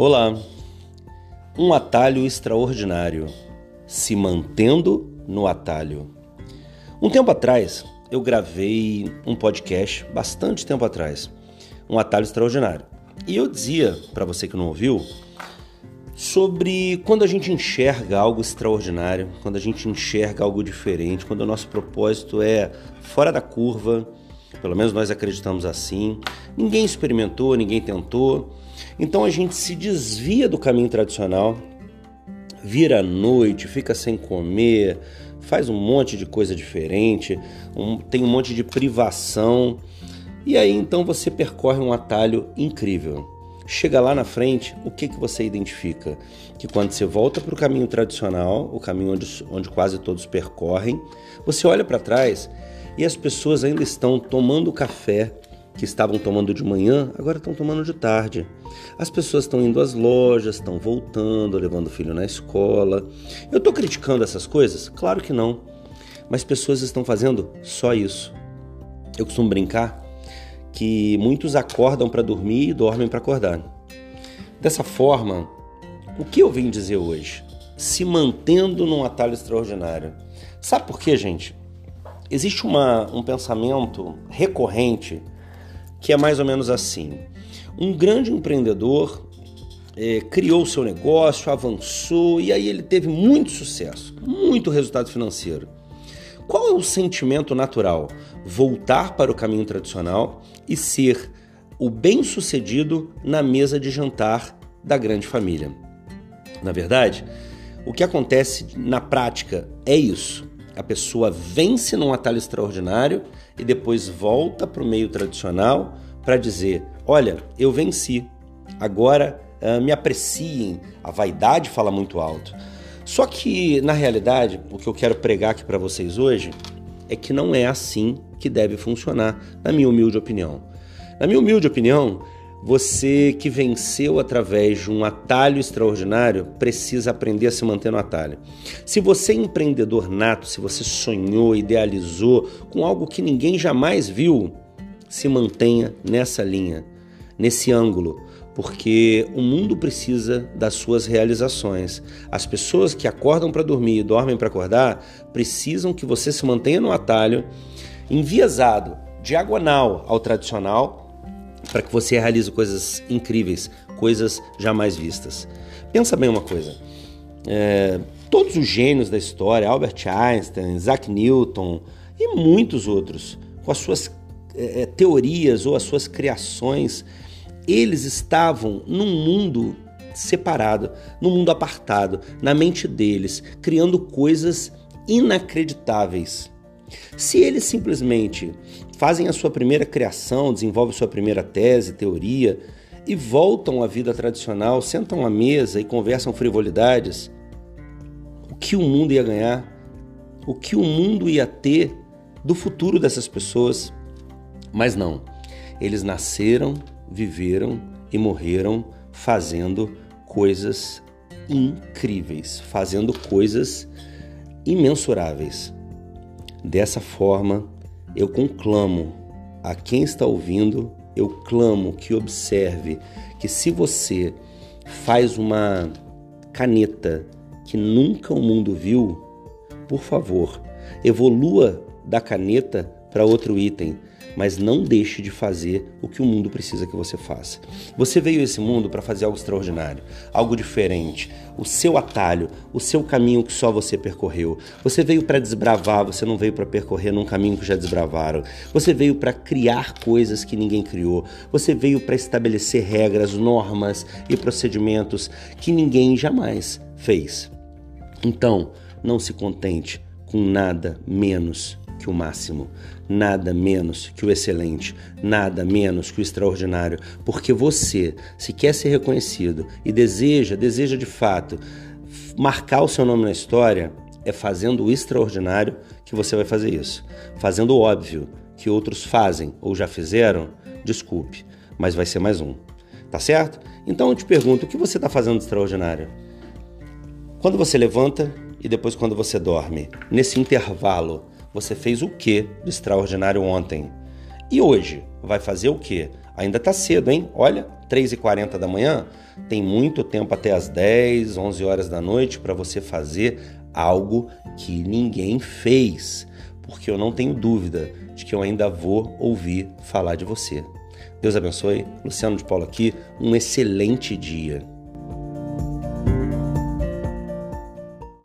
Olá! Um atalho extraordinário, se mantendo no atalho. Um tempo atrás, eu gravei um podcast, bastante tempo atrás, um atalho extraordinário. E eu dizia, para você que não ouviu, sobre quando a gente enxerga algo extraordinário, quando a gente enxerga algo diferente, quando o nosso propósito é fora da curva, pelo menos nós acreditamos assim. Ninguém experimentou, ninguém tentou. Então a gente se desvia do caminho tradicional, vira à noite, fica sem comer, faz um monte de coisa diferente, um, tem um monte de privação. E aí então você percorre um atalho incrível. Chega lá na frente, o que, que você identifica? Que quando você volta para o caminho tradicional, o caminho onde, onde quase todos percorrem, você olha para trás e as pessoas ainda estão tomando café que estavam tomando de manhã, agora estão tomando de tarde. As pessoas estão indo às lojas, estão voltando, levando o filho na escola. Eu estou criticando essas coisas? Claro que não. Mas pessoas estão fazendo só isso. Eu costumo brincar que muitos acordam para dormir e dormem para acordar. Dessa forma, o que eu vim dizer hoje? Se mantendo num atalho extraordinário. Sabe por quê, gente? Existe uma, um pensamento recorrente que é mais ou menos assim: um grande empreendedor é, criou seu negócio, avançou e aí ele teve muito sucesso, muito resultado financeiro. Qual é o sentimento natural? Voltar para o caminho tradicional e ser o bem-sucedido na mesa de jantar da grande família. Na verdade, o que acontece na prática é isso a pessoa vence num atalho extraordinário e depois volta para o meio tradicional para dizer: Olha, eu venci, agora uh, me apreciem. A vaidade fala muito alto. Só que, na realidade, o que eu quero pregar aqui para vocês hoje é que não é assim que deve funcionar, na minha humilde opinião. Na minha humilde opinião, você que venceu através de um atalho extraordinário precisa aprender a se manter no atalho. Se você é empreendedor nato, se você sonhou, idealizou com algo que ninguém jamais viu, se mantenha nessa linha, nesse ângulo, porque o mundo precisa das suas realizações. As pessoas que acordam para dormir e dormem para acordar precisam que você se mantenha no atalho, enviesado, diagonal ao tradicional para que você realize coisas incríveis, coisas jamais vistas. Pensa bem uma coisa: é, todos os gênios da história, Albert Einstein, Isaac Newton e muitos outros, com as suas é, é teorias ou as suas criações, eles estavam num mundo separado, num mundo apartado, na mente deles, criando coisas inacreditáveis. Se eles simplesmente fazem a sua primeira criação, desenvolvem sua primeira tese, teoria e voltam à vida tradicional, sentam à mesa e conversam frivolidades, o que o mundo ia ganhar? O que o mundo ia ter do futuro dessas pessoas? Mas não. Eles nasceram, viveram e morreram fazendo coisas incríveis, fazendo coisas imensuráveis. Dessa forma, eu conclamo a quem está ouvindo, eu clamo que observe que se você faz uma caneta que nunca o mundo viu, por favor, evolua da caneta para outro item mas não deixe de fazer o que o mundo precisa que você faça. Você veio a esse mundo para fazer algo extraordinário, algo diferente, o seu atalho, o seu caminho que só você percorreu. Você veio para desbravar, você não veio para percorrer num caminho que já desbravaram. Você veio para criar coisas que ninguém criou. Você veio para estabelecer regras, normas e procedimentos que ninguém jamais fez. Então, não se contente com nada menos que o máximo, nada menos que o excelente, nada menos que o extraordinário, porque você, se quer ser reconhecido e deseja, deseja de fato marcar o seu nome na história, é fazendo o extraordinário que você vai fazer isso. Fazendo o óbvio que outros fazem ou já fizeram, desculpe, mas vai ser mais um. Tá certo? Então eu te pergunto, o que você está fazendo de extraordinário? Quando você levanta e depois quando você dorme, nesse intervalo, você fez o que de extraordinário ontem? E hoje vai fazer o que? Ainda está cedo, hein? Olha, 3h40 da manhã, tem muito tempo até as 10, 11 horas da noite para você fazer algo que ninguém fez, porque eu não tenho dúvida de que eu ainda vou ouvir falar de você. Deus abençoe. Luciano de Paulo aqui. Um excelente dia.